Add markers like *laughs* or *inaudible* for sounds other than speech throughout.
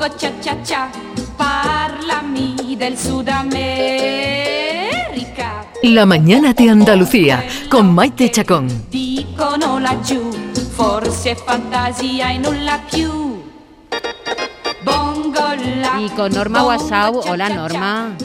bongo cha cha cha, parlami del Sudamerica. La mañana de Andalucía con Maite Chacón. Dicono laggiù, forse è fantasia e nulla più. Bongo la, Y con Norma Guasau. cha Hola, cha cha, Norma.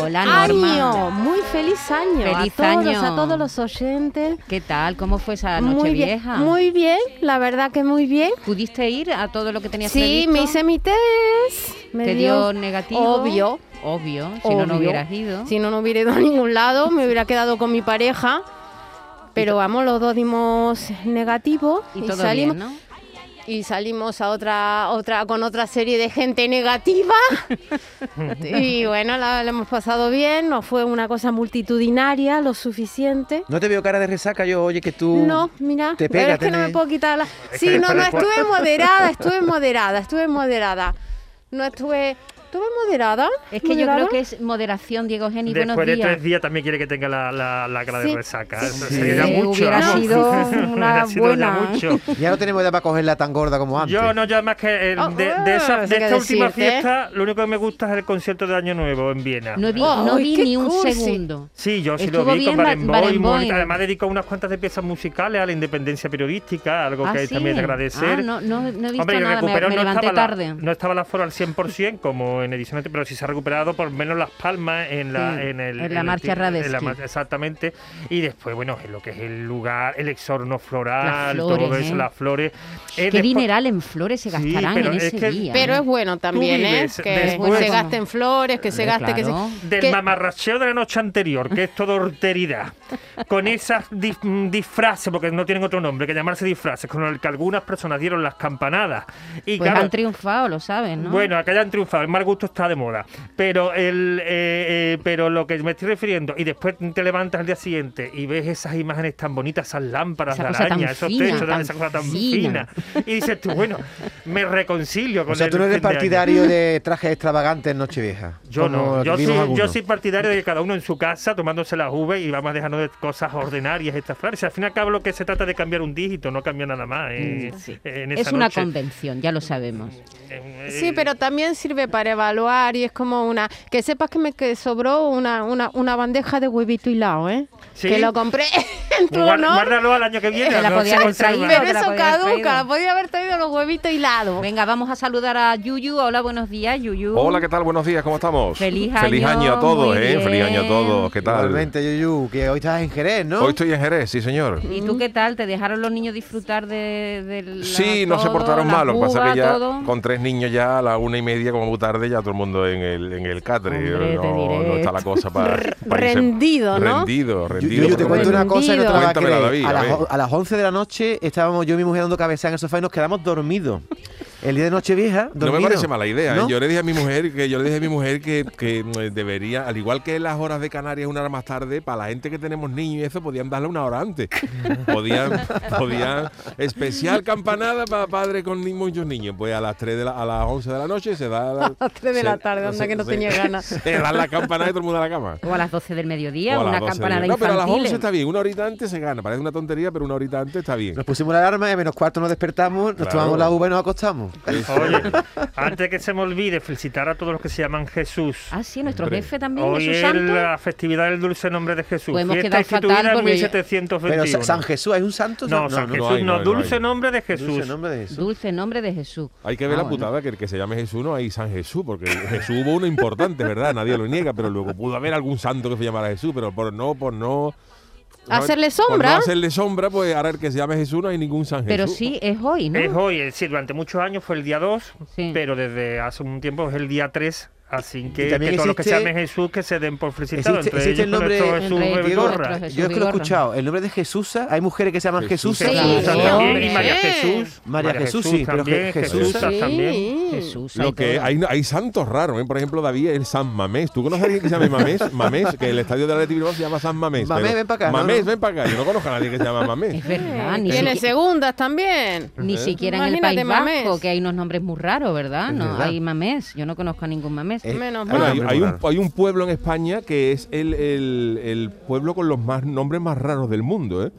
Hola, Norma. Año, muy feliz año Feliz a todos, año. a todos los oyentes. ¿Qué tal? ¿Cómo fue esa noche muy vieja? muy bien, la verdad que muy bien. ¿Pudiste ir a todo lo que tenías Sí, previsto? me hice mi test. Me ¿Te dio negativo? Obvio. Obvio, si no, no hubieras ido. Si no, no hubiera ido a ningún lado, me hubiera quedado con mi pareja. *laughs* Pero vamos, los dos dimos negativo Y todo salimos bien, ¿no? Y salimos a otra otra con otra serie de gente negativa. *laughs* y bueno, la, la hemos pasado bien, no fue una cosa multitudinaria lo suficiente. No te veo cara de resaca yo, oye, que tú... No, mira, te pero es que no me puedo quitar la... Sí, no, no, estuve moderada, estuve moderada, estuve moderada. No estuve... ¿Estuve moderada? Es que yo creo que es moderación, Diego Geni. Buenos Después de días. tres días también quiere que tenga la, la, la cara Sí. de resaca. Eso Sí. sería Sí, mucho. hubiera vamos. sido *laughs* una sido ya buena. mucho. *laughs* Ya no tenemos edad para cogerla tan gorda como antes. Yo no, ya más que el- Oh, de, de esa- de esta última decirte. fiesta, lo único que me gusta es el concierto de Año Nuevo en Viena. No vi, Oh, no ni un cursi. segundo. Sí, yo sí Estuvo lo vi con Ba- Barenboim. Además dedicó unas cuantas de piezas musicales a la independencia periodística, algo Ah, que también es de agradecer. Ah, no, no, no he visto Hombre, y nada, me, no, levanté tarde. no estaba la aforo al 100% como en edición anterior, pero sí se ha recuperado por menos las palmas en la, Sí, en el, en la marcha mar- exactamente. Y después, bueno, en lo que es el lugar, el exorno floral, flores, todo eso, ¿eh? las flores. Eh, Qué después- dineral en flores se Sí, gastarán pero en es ese que- día. Pero ¿eh? es bueno también, ¿eh? vives Que después- se gasten flores, que se gaste, que se... del que- mamarracheo de la noche anterior, que es todo horteridad, con esas mm, disfraces, porque no tienen otro nombre que llamarse disfraces, con el que algunas personas dieron las campanadas. Y Pues claro, han triunfado, lo sabes, ¿no? Bueno, que hayan triunfado, el mal gusto está de moda. Pero el eh, eh, pero lo que me estoy refiriendo, y después te levantas al día siguiente y ves esas imágenes tan bonitas, esas lámparas Esa de cosa tan araña, esos fina, techos, tan esa cosa tan fina. fina. Y dices tú, bueno, me reconcilio con O sea, el tú no eres de partidario de trajes extravagantes en Nochevieja. Yo no, yo soy, yo soy partidario de que cada uno en su casa tomándose las uvas y vamos dejando de cosas ordinarias estas flores. Al fin y al cabo lo que se trata de cambiar un dígito, no cambia nada más. eh, en es una noche. convención, ya lo sabemos. Eh, Sí, pero también sirve para evaluar y es como una... Que sepas que me que sobró una, una, una bandeja de huevito hilado, ¿eh? ¿Sí? Que lo compré *laughs* en tu Guar- honor. Guárdalo al año que viene. Te la podía haber traído. Pero eso podía haber caduca, traído. podía haber traído los huevitos hilados. Venga, vamos a saludar a Yuyu. Hola, buenos días, Yuyu. Hola, ¿qué tal? Buenos días, ¿cómo estamos? Feliz Feliz año, año a todos, ¿eh? Feliz año a bien. todos, ¿qué tal? Igualmente, Yuyu, que hoy estás en Jerez, ¿no? Hoy estoy en Jerez, sí, señor. ¿Y tú qué tal? ¿Te dejaron los niños disfrutar de, de la- Sí, no se todo, portaron mal, lo que pasa que ya todo? con tres niños ya a la una y media, como muy tarde, ya todo el mundo en el, en el catre. Hombre, no, está la cosa para... *laughs* rendido, ¿no? Rendido, rendido. yo te cuento una cosa y no te la a. David, a, a las, a las 11 de la noche estábamos yo y mi mujer dando cabeza en el sofá y nos quedamos dormidos. El día de Nochevieja, No me parece mala idea. ¿eh? ¿No? Yo le dije a mi mujer que yo le dije a mi mujer que, que eh, debería, al igual que las horas de Canarias una hora más tarde, para la gente que tenemos niños y eso, podían darle una hora antes. podían, podían especial campanada para padres con ni- muchos niños. Pues a las 3 de la, a las 11 de la noche se da *laughs* A las 3 de se- la tarde, anda que no tenía ganas. *laughs* Se dan la campanada y todo el mundo a la cama. O a las 12 del mediodía, O a las una 12 de campanada la- No, pero a las infantil. 11 está bien. Una horita antes se gana. Parece una tontería, pero una horita antes está bien. Nos pusimos la alarma y a menos cuarto nos despertamos, nos Claro. tomamos la uva y nos acostamos. Oye, antes que se me olvide, felicitar a todos los que se llaman Jesús. Ah, sí, nuestro Hombre. jefe también, Hoy Jesús es Santo. la festividad del dulce nombre de Jesús. Hemos Fiesta instituida fatal en porque- 1721. Pero Sa- San Jesús, ¿es un santo? No, San no, Jesús, no hay, no, no hay, no dulce nombre de Jesús. Dulce nombre de Jesús. Dulce nombre de Jesús. Hay que ver Ah, la bueno. putada que el que se llame Jesús no hay San Jesús, porque Jesús hubo uno importante, ¿verdad? Nadie lo niega, pero luego pudo haber algún santo que se llamara Jesús, pero por no, por no. Hacerle Por sombra. no hacerle sombra, pues ahora el que se llame Jesús no hay ningún San Jesús. Pero sí, es hoy, ¿no? Es hoy, es decir, durante muchos años fue el día 2, Sí. pero desde hace un tiempo es el día 3. Así que, Y también que todos los que se existe- llamen Jesús que se den por felicitados. Existe- entre existe ellos el nombre- nuestro Jesús Vigorra. Yo es que lo he escuchado. El nombre de Jesús, hay mujeres que se llaman Jesús. Jesús. Sí, Jesús sí, también, y María Jesús. María Jesús, sí, pero también, Je- Jesús Jesús también. Jesús. Lo hay que hay, hay santos raros, ¿eh? por ejemplo, David, el San Mamés. ¿Tú conoces a alguien que se llame Mamés? *laughs* Mamés, que el estadio de la Bilbao se llama San Mamés. Mamés, ven pa' acá, Mamés, no. ven para acá. Yo no conozco a nadie que se llama Mamés. Es verdad, ni, Tiene segundas también. ni siquiera en el País Vasco, mamés. que hay unos nombres muy raros, ¿verdad? No, verdad. hay mamés. Yo no conozco a ningún mamés. Eh, Menos hay mal. un, raro. hay un pueblo en España que es el, el- el pueblo con los más nombres más raros del mundo, ¿eh?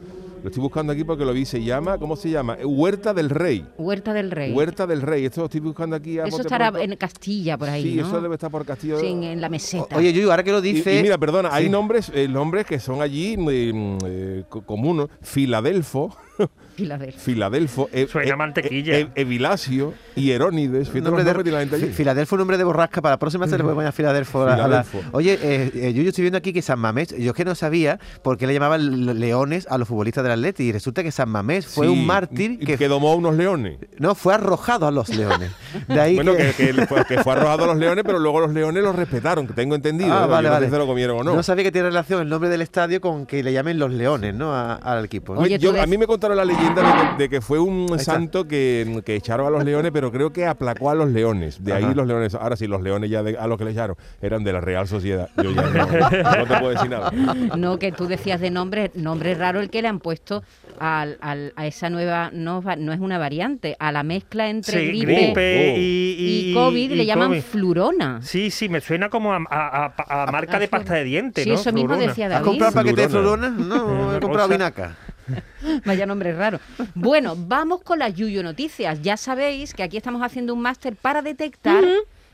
Lo estoy buscando aquí porque lo vi. Se llama, ¿cómo se llama? Huerta del Rey. Huerta del Rey. Huerta del Rey. Esto lo estoy buscando aquí. a Eso estará pronto. en Castilla, por ahí, Sí, ¿no? eso debe estar por Castillo. Sí, en, la meseta. Oye, Yuyu, ahora que lo dice... Y, mira, perdona, hay nombres, eh, nombres que son allí eh, eh, co- comunes. Filadelfo, Filadelfia. Filadelfo, e- Suena e- mantequilla. e- Evilasio, Hierónides. Fíjate los Nombre de la gente allí. Fi- Filadelfo, un nombre de borrasca. Para la próxima se le puede poner Filadelfo. a la- a la- Filadelfo. Oye, eh, eh, yo, yo estoy viendo aquí que San Mamés, yo es que no sabía por qué le llamaban leones a los futbolistas del Atleti. Y resulta que San Mamés fue Sí, un mártir y que, que domó a unos leones. no fue arrojado a los leones. De ahí Bueno, que, que, que le fue, que fue arrojado a los leones, pero luego los leones los respetaron, que tengo entendido. Ah, ¿eh? vale, no sé vale. si se lo comieron o no. no. sabía que tiene relación el nombre del estadio con que le llamen los leones, ¿no? A- al equipo. ¿no? Oye, Yo- a mí me contaron la leyenda de que, de que fue un santo que, que echaron a los leones, pero creo que aplacó a los leones. De ahí Ajá. los leones. Ahora sí, los leones ya de- a los que le echaron eran de la Real Sociedad. Yo ya no, no te puedo decir nada. No, que tú decías de nombre, nombre raro el que le han puesto al, al- a esa nueva, no, es una variante, a la mezcla entre Sí, gripe, gripe Oh. y, y, y- COVID y le llaman COVID. flurona. Sí, sí, me suena como a, a- a- a marca de pasta de dientes, Sí, ¿no? eso mismo Florona. decía ¿Has David. comprado paquete de Flurona. No, he comprado *laughs* vinaca. *laughs* Vaya nombre raro. Bueno, vamos con las Yuyu Noticias. Ya sabéis que aquí estamos haciendo un máster para detectar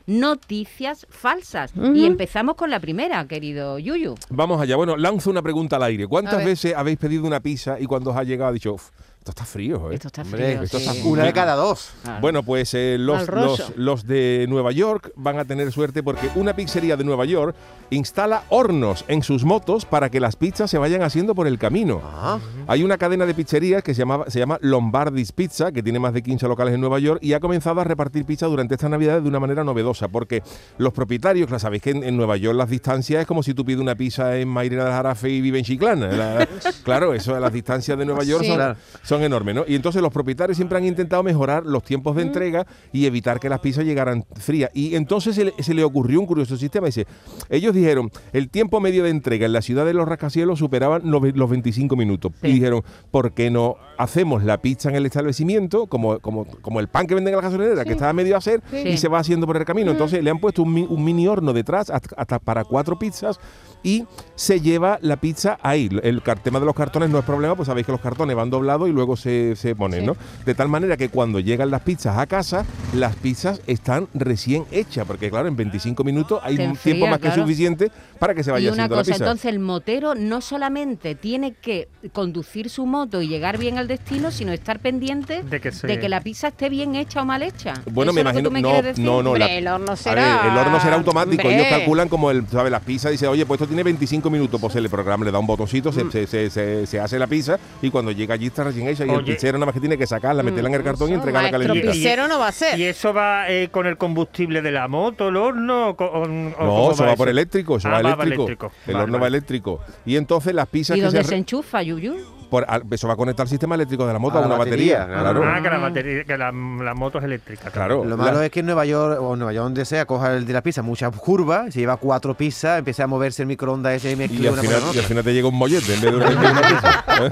noticias falsas. Y empezamos con la primera, querido Yuyu. Vamos allá. Bueno, lanzo una pregunta al aire. ¿Cuántas veces habéis pedido una pizza y cuando os ha llegado ha dicho, "Uf, esto está frío, ¿eh? Esto está Hombre, frío. esto sí. está Una de cada dos. Bueno, pues eh, los, los, los de Nueva York van a tener suerte porque una pizzería de Nueva York instala hornos en sus motos para que las pizzas se vayan haciendo por el camino. Ah, Hay una cadena de pizzerías que se, llamaba, se llama Lombardis Pizza, que tiene más de 15 locales en Nueva York y ha comenzado a repartir pizza durante esta Navidad de una manera novedosa, porque los propietarios, sabéis que en, en Nueva York las distancias es como si tú pides una pizza en Mairena del Jarafe y vive en Chiclana. La- *laughs* claro, eso, las distancias de Nueva York Sí. son. Son enormes, ¿no? Y entonces los propietarios siempre han intentado mejorar los tiempos de entrega y evitar que las pizzas llegaran frías. Y entonces se le, se le ocurrió un curioso sistema. Dice, ellos dijeron, el tiempo medio de entrega en la ciudad de los rascacielos superaban los los 25 minutos. Sí. Y dijeron, ¿por qué no hacemos la pizza en el establecimiento, como, como, como el pan que venden en la gasolinera, que está a medio hacer, Sí. y se va haciendo por el camino? Entonces le han puesto un, mi- un mini horno detrás, hasta, hasta para cuatro pizzas, y se lleva la pizza ahí. El tema de los cartones no es problema, pues sabéis que los cartones van doblados y luego se, se ponen, ¿no? De tal manera que cuando llegan las pizzas a casa, las pizzas están recién hechas, porque claro, en 25 minutos hay Se un tiempo más que suficiente para que se vaya Y una haciendo la cosa, pizza. entonces el motero no solamente tiene que conducir su moto y llegar bien al destino, sino estar pendiente De que se- la pizza esté bien hecha o mal hecha. Bueno, ¿Eso me que imagino tú me no, no, no, Hombre, la- el horno a ver, será- el horno será automático. Hombre. Ellos calculan como el, ¿sabes? Las pizzas dice, oye, pues esto tiene 25 minutos, pues el programa le da un botoncito, Mm. se, se- se- se- se hace la pizza y cuando llega allí está recién hecha y el Oye. pizzero nada más que tiene que sacarla, meterla en el cartón y entregarla maestro calentita. pizzero no va a ser. ¿Y eso va eh, con el combustible de la moto, el horno? o con- o No, cómo eso va por eléctrico, eso Ah, va va eléctrico. eléctrico. El Vale, horno va vale. eléctrico. Y entonces las pizzas ¿Y que dónde se, se enchufa, Yuyu? Por- eso va a conectar al sistema eléctrico de la moto A a, la una batería, batería. claro. Claro. Ah, que la, batería, que la, la moto es eléctrica. Claro. Lo La- malo es que en Nueva York o en Nueva York donde sea, coja el de la pizza muchas curvas, se lleva cuatro pizzas, empieza a moverse el microondas ese y mezcla Y al, una final, y al te llega un mollete en vez de una, pizza. ¿eh?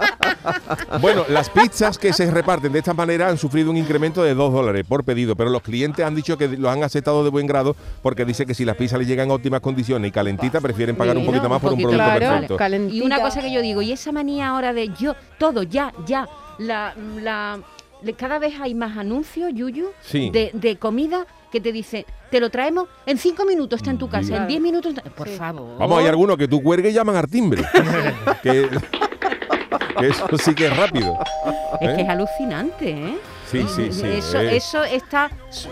Bueno, las pizzas que se reparten de esta manera han sufrido un incremento de 2 dólares por pedido, pero los clientes han dicho que los han aceptado de buen grado porque dice que si las pizzas les llegan en óptimas condiciones y calentitas, prefieren pagar un poquito más un por un producto. Claro, perfecto. calentita. Y una cosa que yo digo, y esa manía ahora de yo, todo, ya, ya, la, la, le- cada vez hay más anuncios, Yuyu, Sí. de, de comida que te dice, te lo traemos en cinco minutos, está en tu casa, en diez minutos, está-". por Sí. favor. Vamos, hay algunos que tú cuelgues y llaman al timbre. *laughs* que, que eso sí que es rápido. Es que ¿eh? es alucinante, ¿eh? Sí, sí, sí. Eso, eh. eso está,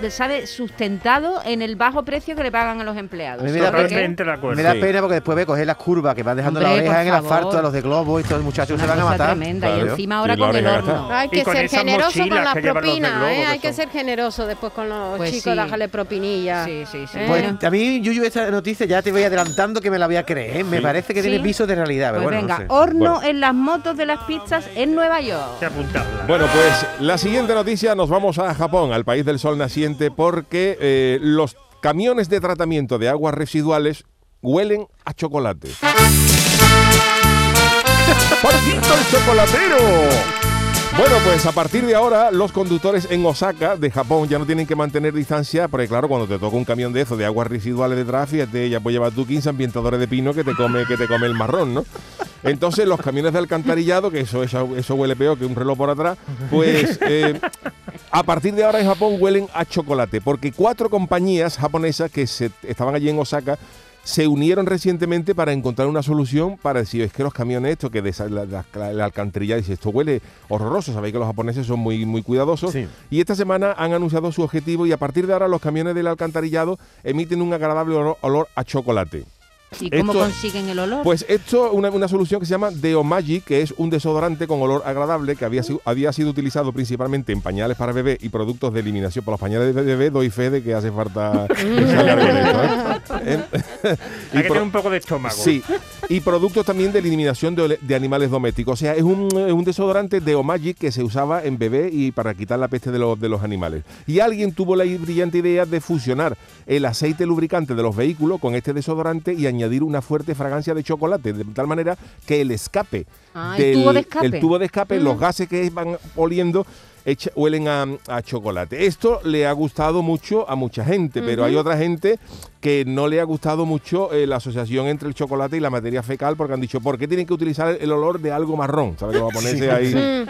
¿sabe? Sustentado en el bajo precio que le pagan a los empleados. A mí me da. Me pena porque después ve coger las curvas que van dejando la oreja en el asfalto a los de Globo y todos los muchachos se van a matar. tremenda. Claro. Y encima ahora Y con el horno. Hay que ser generoso con las propinas, ¿eh? Hay que ser generoso después con los Pues chicos, sí. dejarle propinilla. Sí, sí, sí. ¿Eh? Pues a mí, Yuyu, esta noticia ya te voy adelantando que me la voy a creer. ¿eh? Me Sí. parece que Sí. tiene visos de realidad. Pues bueno, venga, no sé. horno Bueno. en las motos de las pizzas en Nueva York. Bueno, pues la siguiente noticia nos vamos a Japón, al país del sol naciente, porque eh, los camiones de tratamiento de aguas residuales huelen a chocolate. *laughs* ¡Parquito el chocolatero! Bueno, pues a partir de ahora, los conductores en Osaka, de Japón, ya no tienen que mantener distancia, porque claro, cuando te toca un camión de eso, de aguas residuales detrás, fíjate, ya puedes llevar tú 15 ambientadores de pino que te come, que te come el marrón, ¿no? Entonces, los camiones de alcantarillado, que eso, eso, eso huele peor que un reloj por atrás, pues eh, a partir de ahora en Japón huelen a chocolate, porque cuatro compañías japonesas que se, estaban allí en Osaka se unieron recientemente para encontrar una solución para decir, es que los camiones estos que de la, la- la alcantarilla dice, esto huele horroroso, sabéis que los japoneses son muy, muy cuidadosos. Sí. Y esta semana han anunciado su objetivo y a partir de ahora los camiones del alcantarillado emiten un agradable olor, olor a chocolate. ¿Y cómo Esto- consiguen el olor? Pues esto una, una solución que se llama Deo Magic, que es un desodorante con olor agradable que había, sido- había sido utilizado principalmente en pañales para bebé y productos de eliminación. Por los pañales de bebé doy fe de que hace falta esto, ¿eh? *laughs* *laughs* Hay que tener un poco de estómago. Sí, y productos también de eliminación de, animales domésticos. O sea, es un, es un desodorante de Magic que se usaba en bebé y para quitar la peste de los, de los animales. Y alguien tuvo la brillante idea de fusionar el aceite lubricante de los vehículos con este desodorante y añadir una fuerte fragancia de chocolate, de tal manera que el escape, Ah, el tubo de escape. el tubo de escape, Mm. los gases que van oliendo echa- huelen a, a chocolate. Esto le ha gustado mucho a mucha gente, pero hay otra gente que no le ha gustado mucho eh, la asociación entre el chocolate y la materia fecal porque han dicho, ¿por qué tienen que utilizar el olor de algo marrón? ¿Sabes? Que va a ponerse ahí.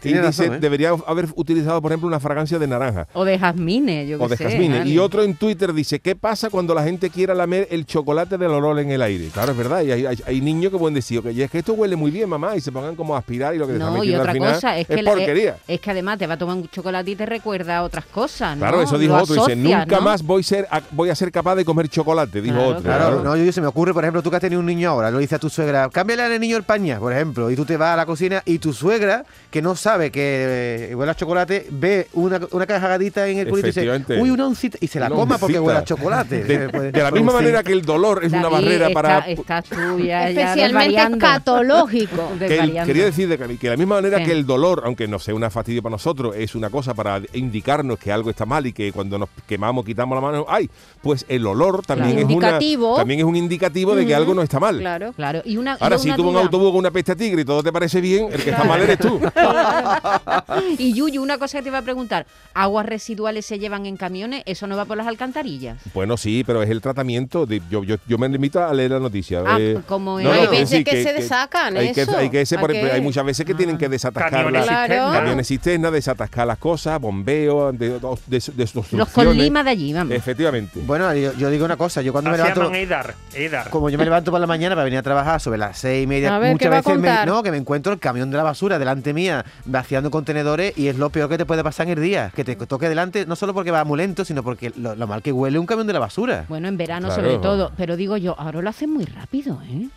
Tiene dice, razón, ¿eh? debería haber utilizado, por ejemplo, una fragancia de naranja. O de jazmines, yo qué O de sé, jazmines. vale. Y otro en Twitter dice, ¿qué pasa cuando la gente quiera lamer el chocolate del olor en el aire? Claro, es verdad. Y hay, hay- hay niños que pueden decir, "Oye, es que esto huele muy bien, mamá, y se pongan como a aspirar y lo que te No, y otra al final cosa es que, la- porquería. eh, es que además te va a tomar un chocolate y te recuerda a otras cosas, ¿no? Claro, eso dijo Lo otro. Dice, nunca ¿no? más voy, ser, a, voy a ser capaz de comer chocolate, dijo Claro, otro. Claro, no, yo se me ocurre, por ejemplo, tú que has tenido un niño ahora, lo dice a tu suegra, cámbiale al niño el pañal, por ejemplo, y tú te vas a la cocina y tu suegra, que no sabe que eh, huele a chocolate, ve una, una cagadita en el culito y dice, uy, una oncita, y se la Una coma porque huele a chocolate. De, de la misma manera que el dolor es una barrera está- para... Estás tú ya, ya Especialmente escatológico. *laughs* que el- quería decir de que, de la misma manera Sí. que el dolor, aunque no sea una fastidio para nosotros, es una cosa para indicarnos que algo está mal y que cuando nos quemamos quitamos la mano, ay, pues el olor también Claro. es Indicativo. una también es un indicativo de que algo no está mal. Claro. Claro, y una, Ahora, si una tú un autobús con una peste a tigre y todo te parece bien, el que está mal eres tú. *laughs* Y Yuyu, una cosa que te iba a preguntar, ¿aguas residuales se llevan en camiones? ¿Eso no va por las alcantarillas? Bueno, sí, pero es el tratamiento. de- yo, yo, yo me limito a leer la noticia. Ah, eh, como no, Hay que veces sí, que se desacan hay que, eso. hay que ese, por ¿A ejemplo, qué? hay muchas veces que tienen que desatascar Camiones las- Claro. camiones cisterna, desatascar las cosas, bombeo, de, de, de, Los con lima de allí, vamos. Efectivamente. Bueno, yo, yo digo una cosa, yo cuando me levanto... Edar. Edar. Como yo me levanto por la mañana para venir a trabajar sobre las seis y media, A ver, ¿qué muchas veces me, no, que me encuentro el camión de la basura delante mía, vaciando contenedores y es lo peor que te puede pasar en el día. Que te toque delante, no solo porque va muy lento, sino porque lo, lo mal que huele un camión de la basura. Bueno, en verano Claro. sobre todo. Pero digo yo, ahora lo hacen muy rápido, ¿eh?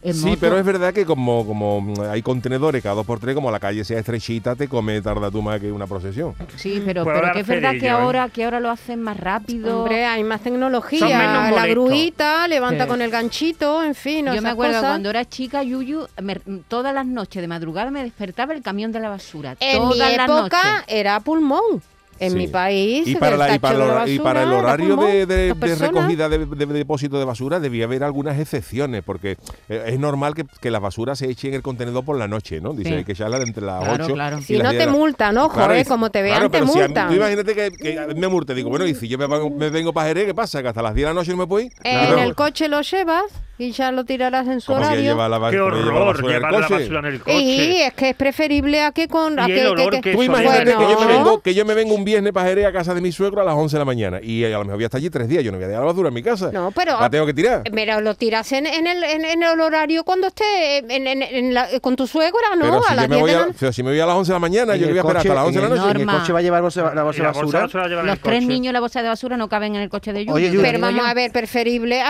En Sí, moto- pero es verdad que como, como hay contenedores cada dos por tres, como la calle sea estrechita, te come tarda tú más que una procesión. Sí, pero, Puedo pero que es verdad que ¿eh? ahora, que ahora lo hacen más rápido. Hombre, hay más Son tecnología. menos La gruita, levanta Sí. con el ganchito, en fin. Yo me acuerdo cosas. cuando era chica, Yuyu, me- todas las noches de madrugada me despertaba el camión de la basura. En mi todas las época noches. era pulmón. En Sí. mi país, Y para, el la- y para, el y para horario de, recogida de, de- de depósito de basura debía haber algunas excepciones, porque eh, es normal que, que la basura se eche en el contenedor por la noche, ¿no? Dice Sí. que echarla entre las Claro, 8 claro. y Si las no 10 de te la- multan, ojo, Claro, eh, como te vean, te si multan. tú imagínate que, que me multe, digo, bueno, y si yo me, vengo- me vengo para Jerez, ¿qué pasa? Que hasta las 10 de la noche no me puedo ir. En Claro. el coche lo llevas y ya lo tirarás en su ¿Cómo que horario. lleva la, Qué cómo lleva la horror llevar la basura en el coche. Y es que es preferible a que con... a Y que, el olor que- que Tú imagínate Bueno. que, yo me vengo, que yo me vengo un viernes para Jerez a casa de mi suegro a las 11 de la mañana y a lo mejor voy a estar allí tres días. Yo no voy a dejar la basura en mi casa. No, pero- La tengo que tirar. Mira, lo tiras en, en el, en, en el horario cuando esté en, en- en la- con tu suegra, ¿no? pero, si a yo me 10 voy de a, la pero si me voy a las 11 de la mañana, yo que voy a esperar hasta las 11 de la noche. En el Norma. coche va a llevar bolsa, la bolsa de basura. Los tres niños la bolsa de basura no caben en el coche de Yuyu. Pero vamos a ver, preferible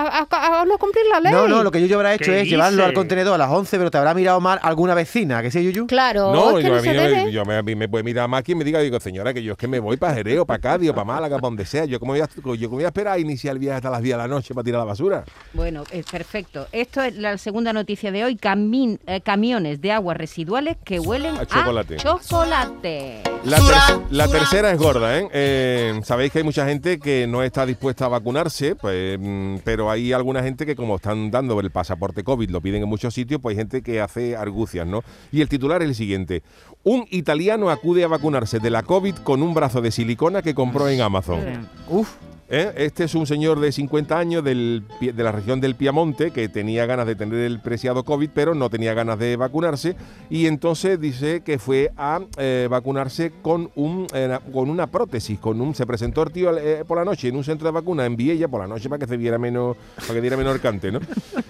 no cumplir la ley. No, no, lo que yo habrá hecho ¿Qué es llevarlo al contenedor a las 11, pero te habrá mirado mal alguna vecina, ¿que sí, Yuyu? Claro, No, yo, no a mí me- yo me, a mí me puede mirar más quien me diga, digo, señora, que yo es que me voy para Jerez o para Cádiz o para Málaga, para donde sea. Yo como voy a, yo como voy a esperar a iniciar el viaje hasta las 10 de la noche para tirar la basura. Bueno, es perfecto. Esto es la segunda noticia de hoy. Camin- eh, camiones de aguas residuales que huelen A a chocolate. chocolate. La, ter- la tercera es gorda, ¿eh? Eh, Sabéis que hay mucha gente que no está dispuesta a vacunarse, pues, mm, pero hay alguna gente que como están están dando el pasaporte COVID, lo piden en muchos sitios, pues hay gente que hace argucias, ¿no? Y el titular es el siguiente. Un italiano acude a vacunarse de la COVID con un brazo de silicona que compró en Amazon. Uf, ¿Eh? Este es un señor de 50 años del de la región del Piamonte que tenía ganas de tener el preciado COVID, pero no tenía ganas de vacunarse. Y entonces dice que fue a eh, vacunarse con, un, eh, con una prótesis. Con un, se presentó el tío eh, por la noche en un centro de vacuna en Viella por la noche para que se viera menos, para que diera menor cante, ¿no?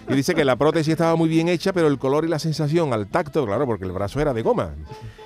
Y dice que la prótesis estaba muy bien hecha, pero el color y la sensación al tacto, claro, porque el brazo era de goma.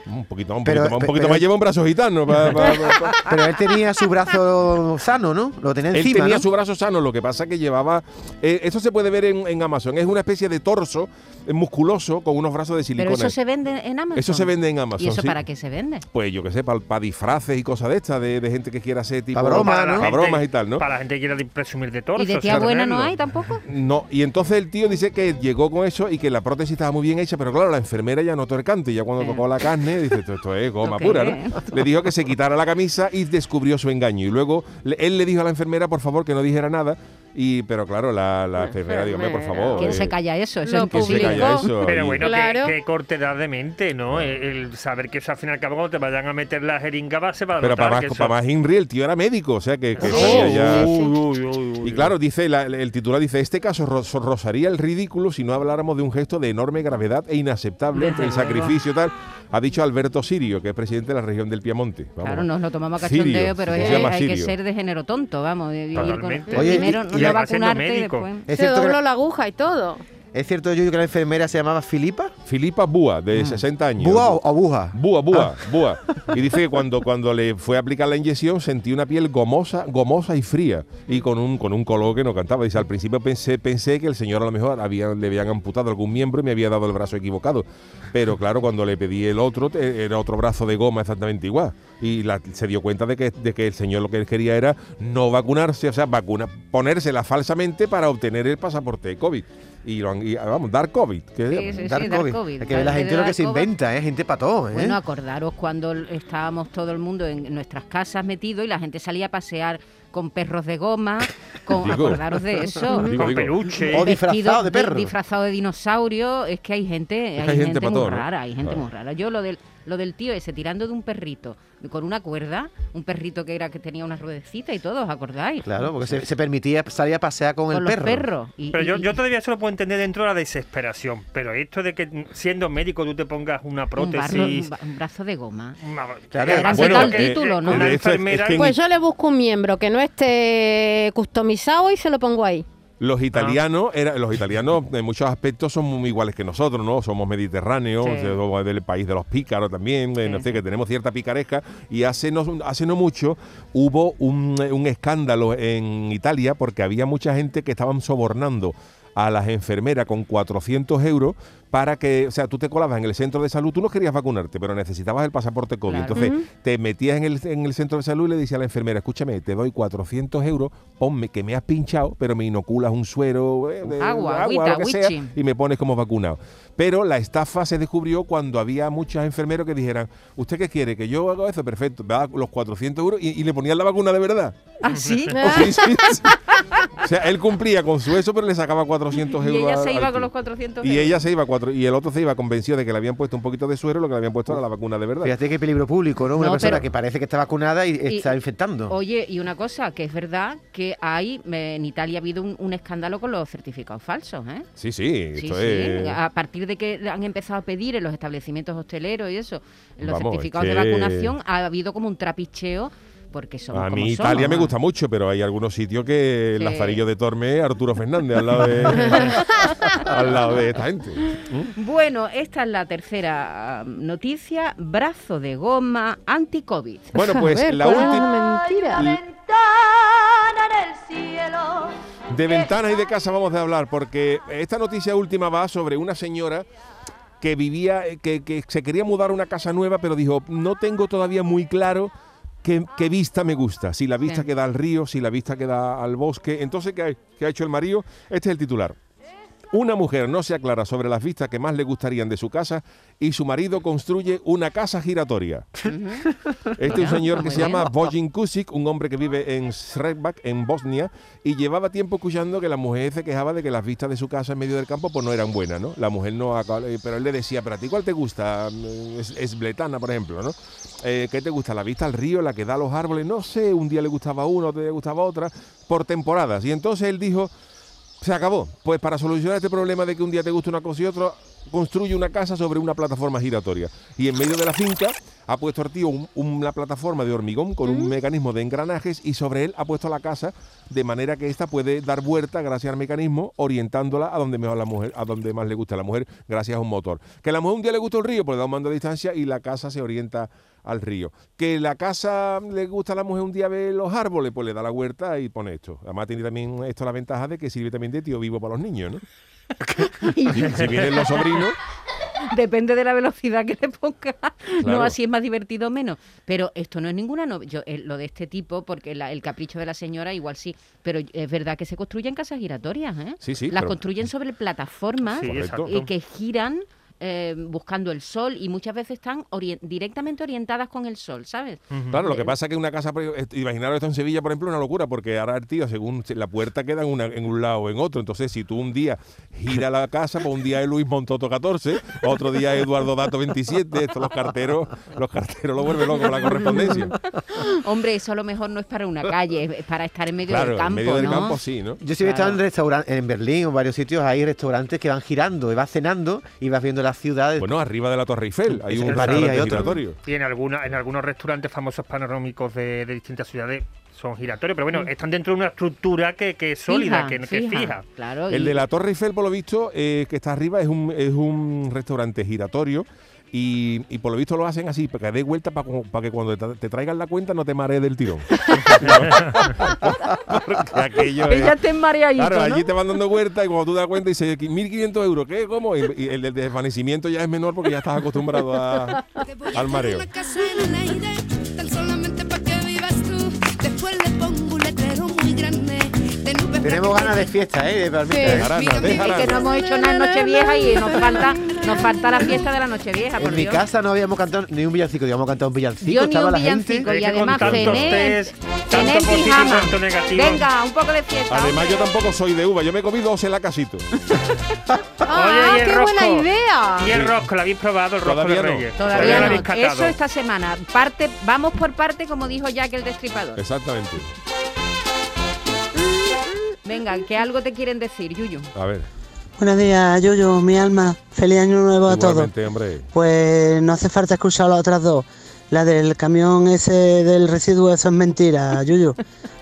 Un poquito, un Pero- poquito, más- un poquito pero- más lleva un brazo gitano. pa- pa- pa- pa- pero él tenía su brazo sano, ¿no? Lo tenía él encima, tenía ¿no? su brazo sano, lo que pasa que llevaba. eh, esto se puede ver en, en Amazon. Es una especie de torso eh, musculoso con unos brazos de silicona. Pero eso se vende en Amazon. Eso se vende en Amazon. ¿Y eso sí. para qué se vende? Pues yo qué sé, para disfraces y cosas de estas, de, de gente que quiera hacer tipo. Pa' Para. Pa' gente- bromas y tal, ¿no? Para la gente que quiera presumir de torso. ¿Y de tía buena no hay tampoco? No, y entonces el tío dice que llegó con eso y que la prótesis estaba muy bien hecha, pero claro, la enfermera ya notó el cante y ya cuando tocó la carne, dice, esto, esto es goma pura, ¿no? Le dijo que se quitara la camisa y descubrió su engaño. Y luego él le dijo a la enfermera, por favor, que no dijera nada. Y, pero claro, la, la enfermera, dígame, por favor. ¿Quién eh, se calla eso? Eso Lo es que se calla eso. Pero bueno, Claro. qué, qué cortedad de mente, ¿no? El, el saber que eso al fin y al cabo cuando te vayan a meter la jeringa base para Pero para que más, eso- para más Henry, el tío era médico, o sea que, que Oh, sabía ya- uy, uy, uy, uy. Y claro, dice la- el titular dice, este caso ro- so- rozaría el ridículo si no habláramos de un gesto de enorme gravedad e inaceptable entre el sacrificio y tal, ha dicho Alberto Sirio, que es presidente de la región del Piemonte. Vamos. Claro, nos lo tomamos a Sirio, cachondeo, pero se es- hay que Sirio. ser de género tonto, vamos. de vivir con- Totalmente. Oye, primero y- no y además siendo vacunarte y médico. después... Es Se dobló que, la aguja y todo. Es cierto, Yuyu, que la enfermera se llamaba Filipa. Filipa Búa, de 60 años. ¿Búa o aguja? Búa, búa, búa. Y dice que cuando, cuando le fue a aplicar la inyección sentí una piel gomosa, gomosa y fría. Y con un, con un color que no cantaba. Dice, al principio pensé, pensé que el señor a lo mejor había, le habían amputado algún miembro y me había dado el brazo equivocado. Pero claro, cuando le pedí el otro, era otro brazo de goma exactamente igual. Y la- se dio cuenta de que, de que el señor lo que él quería era no vacunarse, o sea, vacuna, ponérsela falsamente para obtener el pasaporte de COVID. Y, lo han- y, vamos, dar COVID. que Sí, sí, Dar sí, dar COVID. COVID. Hay que ver la gente lo que se COVID. inventa, ¿eh? Gente pató, ¿eh? Bueno, acordaros cuando estábamos todo el mundo en nuestras casas metido y la gente salía a pasear con perros de goma, *laughs* con, Digo. acordaros de eso. *laughs* Digo, con peluche. O disfrazado de perro. disfrazado de dinosaurio, es que hay gente, hay hay gente muy todo, rara, hay gente Claro. muy rara. Yo lo del lo del tío ese tirando de un perrito con una cuerda, un perrito que era que tenía una ruedecita y todo, ¿os acordáis? Claro, porque se, se permitía salir a pasear con, con el los perro. perros. Y- Pero yo, y- yo todavía eso lo puedo entender dentro de la desesperación. Pero esto de que siendo médico tú te pongas una un, barro- prótesis. un ba- un brazo de goma. una- Claro, Además, bueno, el título, ¿no? Una enfermera. es que en- Pues yo le busco un miembro que no esté customizado y se lo pongo ahí. Los italianos, era, los italianos en muchos aspectos son muy iguales que nosotros, ¿no? Somos mediterráneos, Sí. sea, somos del país de los pícaros también, eh, no sé, sí. que tenemos cierta picaresca. Y hace no, hace no mucho hubo un, un escándalo en Italia porque había mucha gente que estaban sobornando a las enfermeras con 400 euros para que, o sea, tú te colabas en el centro de salud, tú no querías vacunarte, pero necesitabas el pasaporte COVID. Claro. Entonces, te metías en el, en el centro de salud y le decías a la enfermera, escúchame, te doy 400 euros, ponme que me has pinchado, pero me inoculas un suero eh, de Agua, agua, agüita, lo que sea, y me pones como vacunado. Pero la estafa se descubrió cuando había muchos enfermeros que dijeran, ¿usted qué quiere? ¿Que yo haga eso? Perfecto, me da los 400 euros y, y le ponían la vacuna de verdad. ¿Ah, sí? *laughs* Sí, sí, sí. O sea, él cumplía con su eso, pero le sacaba 400 Y euros. ella al- se iba con los 400 Y euros. ella se iba cuatro, y el otro se iba convencido de que le habían puesto un poquito de suero, lo que le habían puesto era la vacuna de verdad. Fíjate qué peligro público, ¿no? Una No, persona pero- que parece que está vacunada y, Y- está infectando. Oye, y una cosa, que es verdad que hay, en Italia ha habido un, un escándalo con los certificados falsos, ¿eh? Sí, sí, Sí, esto sí. es... A partir de que han empezado a pedir en los establecimientos hosteleros y eso, en los Vamos, es certificados de vacunación, ha habido como un trapicheo porque somos A como mí somos, Italia me gusta mucho, pero hay algunos sitios que el. Lazarillo de Torme es Arturo Fernández al lado de, *laughs* al lado de esta gente. ¿Mm? Bueno, esta es la tercera ah, noticia. Brazo de goma anti-COVID. Bueno, pues ver, la ¿cuál es última... mentira? De ventanas y de casa vamos a hablar, porque esta noticia última va sobre una señora que vivía, eh, que, que se quería mudar a una casa nueva, pero dijo, no tengo todavía muy claro qué, qué vista me gusta, si la vista que da al río, si la vista que da al bosque. Entonces, ¿qué, ha- qué ha hecho el marido? Este es el titular. Una mujer no se aclara sobre las vistas que más le gustarían de su casa y su marido construye una casa giratoria. Este es un señor que se llama Vojin Kusik, un hombre que vive en Srebak, en Bosnia, y llevaba tiempo escuchando que la mujer se quejaba de que las vistas de su casa en medio del campo pues no eran buenas, ¿no? La mujer no pero él le decía, pero a ti cuál te gusta, Mm, es, es Bletana, por ejemplo, ¿no? Eh, ¿Qué te gusta? ¿La vista al río, la que da a los árboles? No sé, un día le gustaba una, otro día le gustaba otra, por temporadas. Y entonces él dijo, se acabó. Pues para solucionar este problema de que un día te gusta una cosa y otra, construye una casa sobre una plataforma giratoria. Y en medio de la finca ha puesto el tío un- una plataforma de hormigón con un mecanismo de engranajes y sobre él ha puesto la casa de manera que ésta puede dar vuelta gracias al mecanismo, orientándola a donde mejor la mujer, a donde más le gusta a la mujer, gracias a un motor. Que a la mujer un día le gusta el río, pues le da un mando a distancia y la casa se orienta al río. Que la casa le gusta a la mujer un día ver los árboles, pues le da la huerta y pone esto. Además tiene también esto la ventaja de que sirve también de tío vivo para los niños, ¿no? *laughs* Si vienen los sobrinos, Depende de la velocidad que le ponga. No, así es más divertido o menos. Pero esto no es ninguna no yo eh, Lo de este tipo, porque la- el capricho de la señora igual sí. Pero es verdad que se construyen casas giratorias, ¿eh? Sí, sí, Las pero- construyen sobre plataformas Sí, y que giran eh, buscando el sol y muchas veces están directamente orientadas con el sol, ¿sabes? Claro, lo que pasa es que una casa, eh, imaginaros esto en Sevilla, por ejemplo, es una locura, porque ahora el tío, según se- la puerta queda en, una- en un lado o en otro. Entonces, si tú un día gira la casa, pues un día es Luis Montoto 14, otro día es Eduardo Dato 27, esto los carteros, los carteros lo vuelven loco con la correspondencia. Hombre, eso a lo mejor no es para una calle, es para estar en medio Claro, del campo, en medio del ¿no? campo sí, ¿no? Yo sí he estado en restaurantes, en Berlín o en varios sitios, hay restaurantes que van girando, y vas cenando y vas viendo las ciudades. Bueno, arriba de la Torre Eiffel hay un París hay otro. giratorio. Y en, alguna, en algunos restaurantes famosos panorámicos de, de distintas ciudades son giratorios, pero bueno, están dentro de una estructura que, que es sólida, que, que es fija. Claro, El y- de la Torre Eiffel, por lo visto, eh, que está arriba, es un, es un restaurante giratorio. Y, y por lo visto lo hacen así, para que dé vuelta para que cuando te, te traigan la cuenta no te marees del tirón. Porque *laughs* aquello es- te mareadito, Claro, ¿no? allí te van dando vuelta y cuando tú te das cuenta dices 1.500 euros, ¿qué? ¿Cómo? Y, y el desvanecimiento ya es menor porque ya estás acostumbrado a- al mareo. Tenemos ganas de fiesta, ¿eh? De palmita, Sí. ¿eh? De Y que no hemos hecho nada en Nochevieja y nos falta, nos falta la fiesta de la Nochevieja, por En mi Dios. casa no habíamos cantado ni un villancico, íbamos a cantar un villancico. Yo ni estaba un la villancico gente. y además tantos cené, en pijama. Venga, un poco de fiesta. Además, yo tampoco soy de uva. Yo me comí dos en la casito. ¡Ah, qué buena idea! Y el rosco, ¿lo habéis probado? El rosco Todavía de no. Reyes. Todavía no. Eso esta semana. Parte, vamos por parte, como dijo Jack el Destripador. Exactamente. Venga, que algo te quieren decir, Yuyu. A ver. Buenos días, Yuyu, mi alma. Feliz año nuevo a todos. Hombre. Pues no hace falta escuchar las otras dos. La del camión ese del residuo, eso es mentira, Yuyu.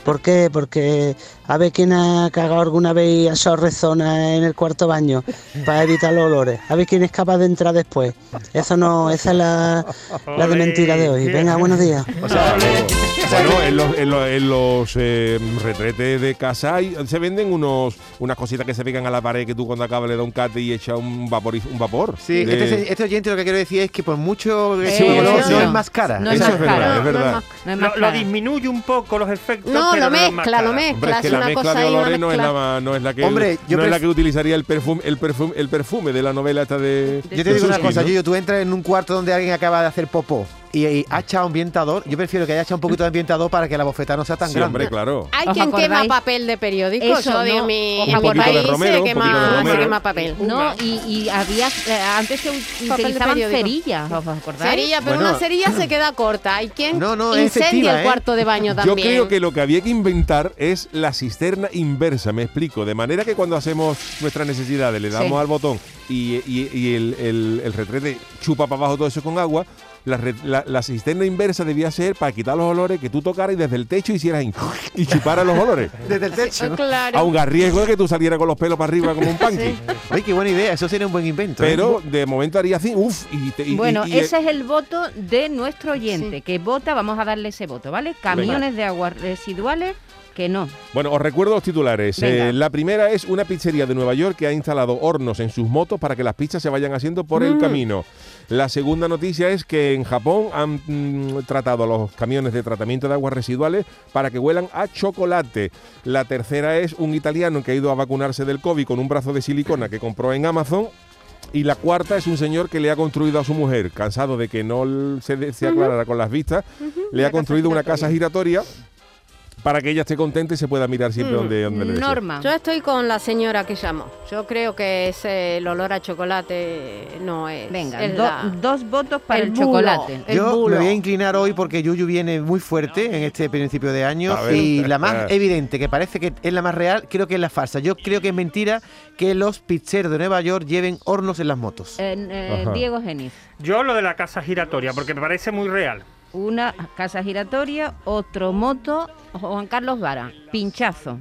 ¿Por qué? Porque a ver quién ha cagado alguna vez y ha echado rezona en el cuarto baño para evitar los olores. A ver quién es capaz de entrar después. Eso no, esa es la, la de mentira de hoy. Venga, buenos días. O sea, Bueno, en los, en los- en los, eh, retretes de casa hay- se venden unos unas cositas que se pegan a la pared que tú cuando acabas le das un cate y echa un vapor. Un vapor Sí, de- este, este oyente lo que quiero decir es que por mucho que Sí, eso no no. es más cara. No es Eso más es verdad, es verdad. Lo, disminuye un poco los efectos. No, lo mezcla, lo mezcla. Hombre, es que la una mezcla cosa de olores no es, la, no es la que Hombre, yo no es la que utilizaría el perfume el perfume el perfume de la novela esta de Yo te digo una cosa, ¿no? Yuyu, tú entras en un cuarto donde alguien acaba de hacer popó y, y ha echado ambientador. Yo prefiero que haya echado un poquito de ambientador para que la bofetada no sea tan Sí, grande. hombre, claro. Hay ¿Os quien quema acordáis? papel de periódico. Eso, ¿no? mío. ¿Os En mi acordáis? país Un poquito de romero, se quema, se romero. quema papel. No, y, y había, eh, antes se utilizaban cerillas, ¿os acordáis? Cerilla, pero Bueno. una cerilla se queda corta. Hay quien No, no, es incendia el ¿eh? cuarto de baño Yo también. creo que lo que había que inventar es la cisterna inversa, me explico. De manera que cuando hacemos nuestras necesidades le damos Sí. al botón y, y- y el, el- el retrete chupa para abajo todo eso con agua. La, la- la cisterna inversa debía ser para quitar los olores que tú tocaras y desde el techo hicieras *laughs* y chuparas los olores. *laughs* Desde el techo. Claro. Aun a riesgo de que tú salieras con los pelos para arriba como un panqui. *laughs* Oye, qué buena idea, eso sería un buen invento. ¿eh? Pero de momento haría así, uff, y, te- y- Bueno, y- y- ese es el voto de nuestro oyente, Sí. que vota, vamos a darle ese voto, ¿vale? Camiones de aguas residuales, que no. Bueno, os recuerdo los titulares. Eh, la primera es una pizzería de Nueva York que ha instalado hornos en sus motos para que las pizzas se vayan haciendo por el Mm. camino. La segunda noticia es que en Japón han mm, tratado a los camiones de tratamiento de aguas residuales para que huelan a chocolate. La tercera es un italiano que ha ido a vacunarse del COVID con un brazo de silicona que compró en Amazon. Y la cuarta es un señor que le ha construido a su mujer, cansado de que no se, se aclarara con las vistas, le ha construido una casa giratoria para que ella esté contenta y se pueda mirar siempre donde, donde le desee. Norma. Yo estoy con la señora que llamó. Yo creo que ese, el olor a chocolate no es. Venga, es do- la- dos votos para el, chocolate. El Yo bulo. me voy a inclinar hoy porque Yuyu viene muy fuerte en este principio de año ver. y la más Ah. evidente, que parece que es la más real, creo que es la falsa. Yo creo que es mentira que los pizzeros de Nueva York lleven hornos en las motos. Eh, eh. Diego Geniz. Yo lo de la casa giratoria, porque me parece muy real. Una casa giratoria, otro moto, Juan Carlos Vara, pinchazo.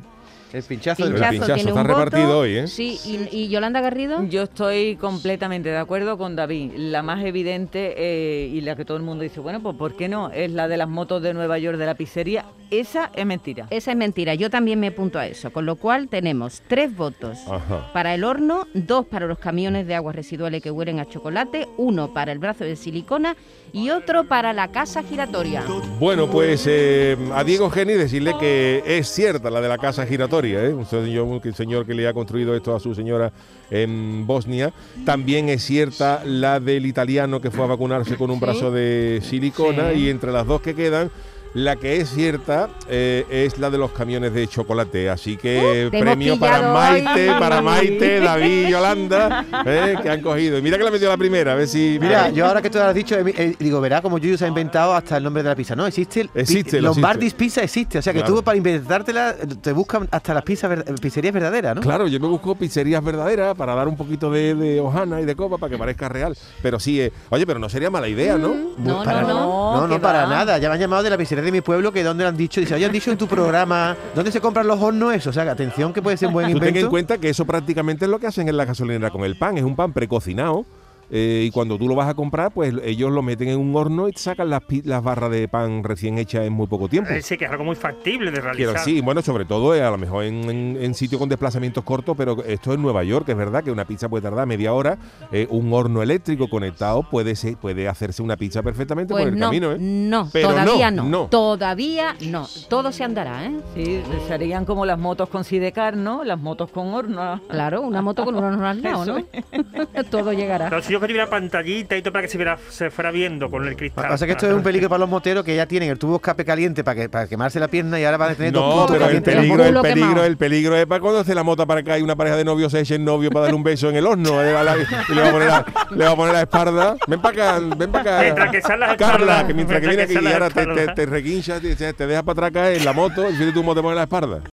El pinchazo del Pinchazo, pinchazo tiene está un voto. repartido hoy, ¿eh? Sí, y, y Yolanda Garrido. Yo estoy completamente de acuerdo con David. La más evidente eh, y la que todo el mundo dice, bueno, pues ¿por qué no? Es la de las motos de Nueva York de la pizzería. Esa es mentira. Esa es mentira, yo también me apunto a eso. Con lo cual tenemos tres votos Ajá. para el horno, dos para los camiones de aguas residuales que huelen a chocolate, uno para el brazo de silicona y otro para la casa giratoria. Bueno, pues eh, a Diego Geni decirle que es cierta la de la casa giratoria, ¿eh? un, señor, un señor que le ha construido esto a su señora en Bosnia. También es cierta la del italiano que fue a vacunarse con un brazo de silicona y entre las dos que quedan... La que es cierta eh, es la de los camiones de chocolate, así que Uh, premio para Maite, hoy. para Maite, *laughs* David y Yolanda, eh, que han cogido. Y mira que la metió la primera, a ver si... Mira, yo ahora que tú lo has dicho, eh, eh, digo, verá como Yuyu se ha inventado hasta el nombre de la pizza. No, existe el pi- Existe, lo Lombardi's Pizza existe. O sea que Claro. tú para inventártela te buscan hasta las pizzas ver- pizzerías verdaderas, ¿no? Claro, yo me busco pizzerías verdaderas para dar un poquito de, de hojana y de copa para que parezca real. Pero sí, eh, oye, pero no sería mala idea, ¿no? No, Para- no, no. No, no, que para va. nada. Ya me han llamado de la pizzería de mi pueblo que donde han dicho, dice, oye, han dicho en tu programa, ¿dónde se compran los hornos eso? O sea, que atención que puede ser un buen Tú ten en invento. cuenta que eso prácticamente es lo que hacen en la gasolinera con el pan. Es un pan precocinado. Eh, y cuando tú lo vas a comprar, pues ellos lo meten en un horno y te sacan las, las barras de pan recién hechas en muy poco tiempo. Eh, Sí, que es algo muy factible de Quiero realizar. sí, bueno, sobre todo eh, a lo mejor en, en, en sitios con desplazamientos cortos, pero esto es Nueva York, es verdad que una pizza puede tardar media hora. eh, un horno eléctrico conectado puede ser, puede hacerse una pizza perfectamente Pues por el no, camino, ¿eh? no, Pero todavía no, no, no. Todavía no. Todo se andará, ¿eh? Sí, serían como las motos con Sidecar, ¿no? Las motos con horno. Claro, una moto con un horno al lado, *laughs* ¿no? *laughs* todo llegará. Pero si quería una pantallita y todo para que se, viera, se fuera viendo con el cristal. Pasa que esto es un peligro para los moteros que ya tienen el tubo escape caliente para, que, para quemarse la pierna y ahora van a tener dos No, puntos pero el peligro, el peligro, el peligro es para cuando hace la mota para acá y una pareja de novios se echen novio para darle un beso en el horno la- y le va a poner la, le va a poner la espalda. Ven para acá, ven para acá. Mientras que sean las Carla, espaldas, que mientras que viene aquí que y ahora te, te, te reguinchas, te, te dejas para atrás caer en la moto y tú cómo te pones la espalda.